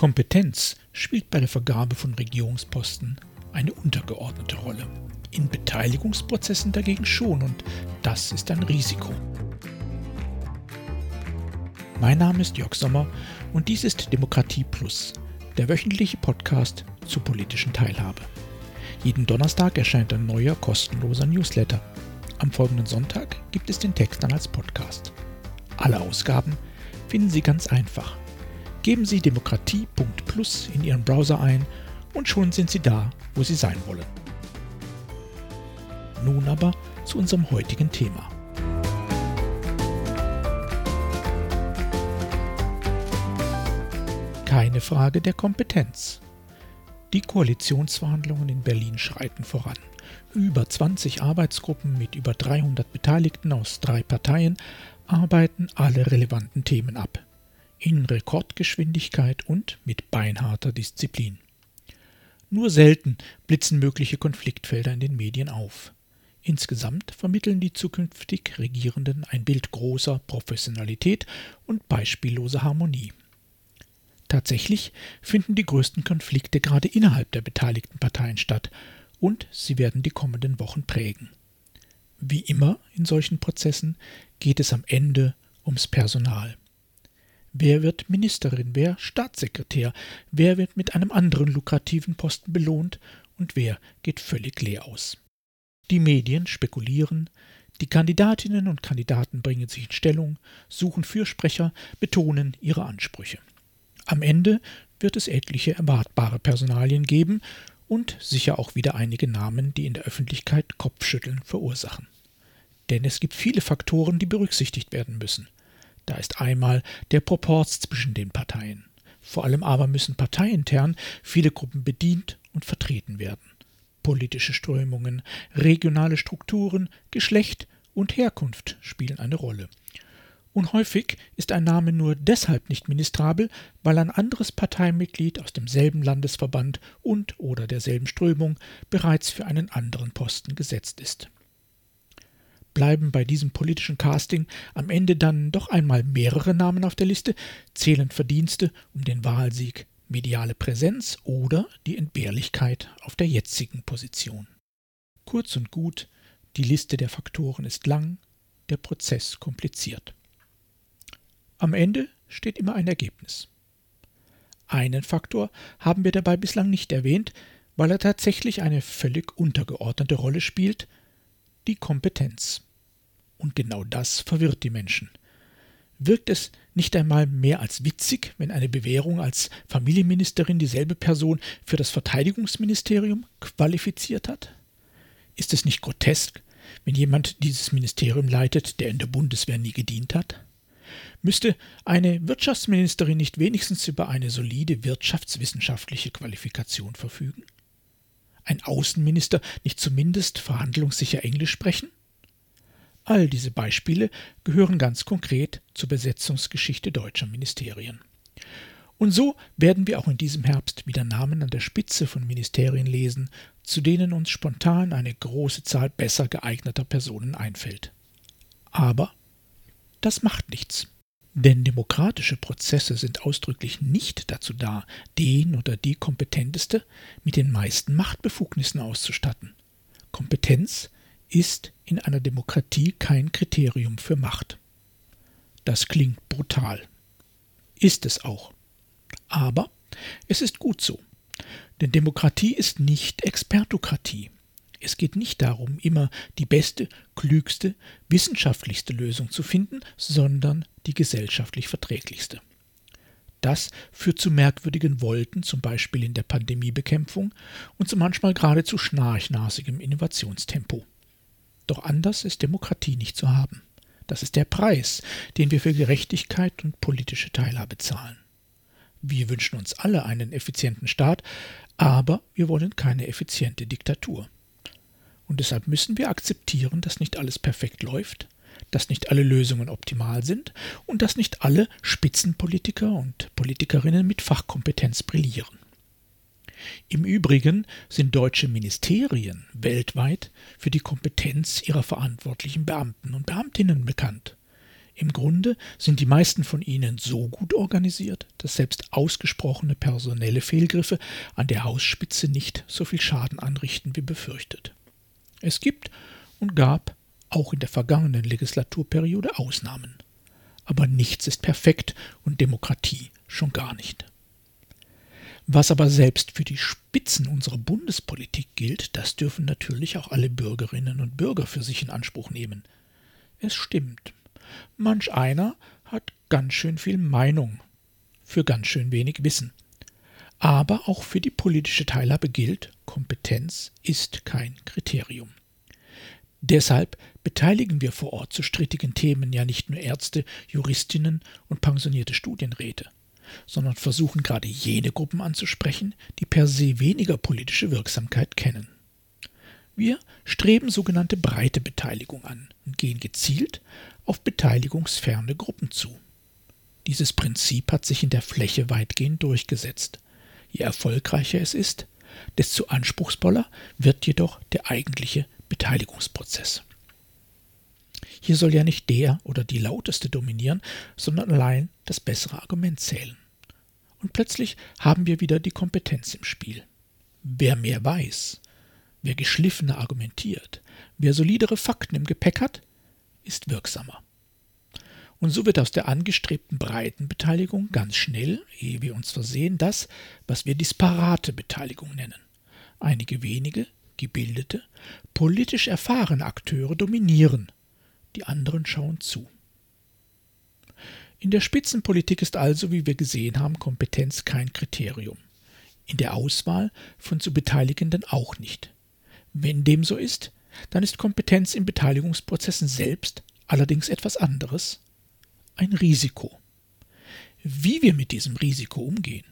Kompetenz spielt bei der Vergabe von Regierungsposten eine untergeordnete Rolle. In Beteiligungsprozessen dagegen schon und das ist ein Risiko. Mein Name ist Jörg Sommer und dies ist Demokratie Plus, der wöchentliche Podcast zur politischen Teilhabe. Jeden Donnerstag erscheint ein neuer kostenloser Newsletter. Am folgenden Sonntag gibt es den Text dann als Podcast. Alle Ausgaben finden Sie ganz einfach Geben Sie demokratie.plus in Ihren Browser ein und schon sind Sie da, wo Sie sein wollen. Nun aber zu unserem heutigen Thema. Keine Frage der Kompetenz. Die Koalitionsverhandlungen in Berlin schreiten voran. Über 20 Arbeitsgruppen mit über 300 Beteiligten aus drei Parteien arbeiten alle relevanten Themen ab in Rekordgeschwindigkeit und mit beinharter Disziplin. Nur selten blitzen mögliche Konfliktfelder in den Medien auf. Insgesamt vermitteln die zukünftig Regierenden ein Bild großer Professionalität und beispielloser Harmonie. Tatsächlich finden die größten Konflikte gerade innerhalb der beteiligten Parteien statt, und sie werden die kommenden Wochen prägen. Wie immer in solchen Prozessen geht es am Ende ums Personal. Wer wird Ministerin, wer Staatssekretär, wer wird mit einem anderen lukrativen Posten belohnt und wer geht völlig leer aus. Die Medien spekulieren, die Kandidatinnen und Kandidaten bringen sich in Stellung, suchen Fürsprecher, betonen ihre Ansprüche. Am Ende wird es etliche erwartbare Personalien geben und sicher auch wieder einige Namen, die in der Öffentlichkeit Kopfschütteln verursachen. Denn es gibt viele Faktoren, die berücksichtigt werden müssen. Da ist einmal der Proporz zwischen den Parteien. Vor allem aber müssen parteiintern viele Gruppen bedient und vertreten werden. Politische Strömungen, regionale Strukturen, Geschlecht und Herkunft spielen eine Rolle. Und häufig ist ein Name nur deshalb nicht ministrabel, weil ein anderes Parteimitglied aus demselben Landesverband und oder derselben Strömung bereits für einen anderen Posten gesetzt ist bleiben bei diesem politischen Casting am Ende dann doch einmal mehrere Namen auf der Liste, zählen Verdienste um den Wahlsieg, mediale Präsenz oder die Entbehrlichkeit auf der jetzigen Position. Kurz und gut, die Liste der Faktoren ist lang, der Prozess kompliziert. Am Ende steht immer ein Ergebnis. Einen Faktor haben wir dabei bislang nicht erwähnt, weil er tatsächlich eine völlig untergeordnete Rolle spielt, die Kompetenz. Und genau das verwirrt die Menschen. Wirkt es nicht einmal mehr als witzig, wenn eine Bewährung als Familienministerin dieselbe Person für das Verteidigungsministerium qualifiziert hat? Ist es nicht grotesk, wenn jemand dieses Ministerium leitet, der in der Bundeswehr nie gedient hat? Müsste eine Wirtschaftsministerin nicht wenigstens über eine solide wirtschaftswissenschaftliche Qualifikation verfügen? Ein Außenminister nicht zumindest verhandlungssicher Englisch sprechen? All diese Beispiele gehören ganz konkret zur Besetzungsgeschichte deutscher Ministerien. Und so werden wir auch in diesem Herbst wieder Namen an der Spitze von Ministerien lesen, zu denen uns spontan eine große Zahl besser geeigneter Personen einfällt. Aber das macht nichts. Denn demokratische Prozesse sind ausdrücklich nicht dazu da, den oder die Kompetenteste mit den meisten Machtbefugnissen auszustatten. Kompetenz ist in einer Demokratie kein Kriterium für Macht. Das klingt brutal. Ist es auch. Aber es ist gut so. Denn Demokratie ist nicht Expertokratie. Es geht nicht darum, immer die beste, klügste, wissenschaftlichste Lösung zu finden, sondern die gesellschaftlich verträglichste. Das führt zu merkwürdigen Wolken, zum Beispiel in der Pandemiebekämpfung, und zu manchmal geradezu schnarchnasigem Innovationstempo. Doch anders ist Demokratie nicht zu haben. Das ist der Preis, den wir für Gerechtigkeit und politische Teilhabe zahlen. Wir wünschen uns alle einen effizienten Staat, aber wir wollen keine effiziente Diktatur. Und deshalb müssen wir akzeptieren, dass nicht alles perfekt läuft, dass nicht alle Lösungen optimal sind und dass nicht alle Spitzenpolitiker und Politikerinnen mit Fachkompetenz brillieren. Im Übrigen sind deutsche Ministerien weltweit für die Kompetenz ihrer verantwortlichen Beamten und Beamtinnen bekannt. Im Grunde sind die meisten von ihnen so gut organisiert, dass selbst ausgesprochene personelle Fehlgriffe an der Hausspitze nicht so viel Schaden anrichten wie befürchtet. Es gibt und gab auch in der vergangenen Legislaturperiode Ausnahmen. Aber nichts ist perfekt und Demokratie schon gar nicht. Was aber selbst für die Spitzen unserer Bundespolitik gilt, das dürfen natürlich auch alle Bürgerinnen und Bürger für sich in Anspruch nehmen. Es stimmt, manch einer hat ganz schön viel Meinung für ganz schön wenig Wissen. Aber auch für die politische Teilhabe gilt, Kompetenz ist kein Kriterium. Deshalb beteiligen wir vor Ort zu strittigen Themen ja nicht nur Ärzte, Juristinnen und pensionierte Studienräte sondern versuchen gerade jene Gruppen anzusprechen, die per se weniger politische Wirksamkeit kennen. Wir streben sogenannte breite Beteiligung an und gehen gezielt auf beteiligungsferne Gruppen zu. Dieses Prinzip hat sich in der Fläche weitgehend durchgesetzt. Je erfolgreicher es ist, desto anspruchsvoller wird jedoch der eigentliche Beteiligungsprozess. Hier soll ja nicht der oder die lauteste dominieren, sondern allein das bessere Argument zählen. Und plötzlich haben wir wieder die Kompetenz im Spiel. Wer mehr weiß, wer geschliffener argumentiert, wer solidere Fakten im Gepäck hat, ist wirksamer. Und so wird aus der angestrebten breiten Beteiligung ganz schnell, ehe wir uns versehen, das, was wir disparate Beteiligung nennen. Einige wenige, gebildete, politisch erfahrene Akteure dominieren, die anderen schauen zu. In der Spitzenpolitik ist also, wie wir gesehen haben, Kompetenz kein Kriterium. In der Auswahl von zu Beteiligenden auch nicht. Wenn dem so ist, dann ist Kompetenz in Beteiligungsprozessen selbst allerdings etwas anderes, ein Risiko. Wie wir mit diesem Risiko umgehen,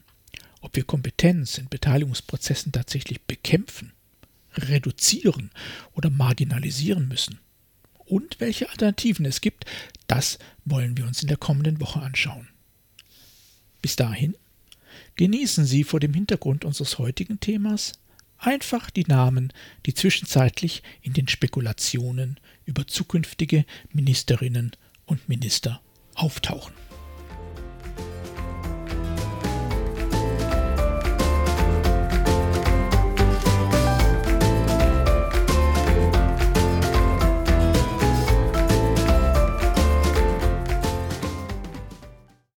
ob wir Kompetenz in Beteiligungsprozessen tatsächlich bekämpfen, reduzieren oder marginalisieren müssen, und welche Alternativen es gibt, das wollen wir uns in der kommenden Woche anschauen. Bis dahin genießen Sie vor dem Hintergrund unseres heutigen Themas einfach die Namen, die zwischenzeitlich in den Spekulationen über zukünftige Ministerinnen und Minister auftauchen.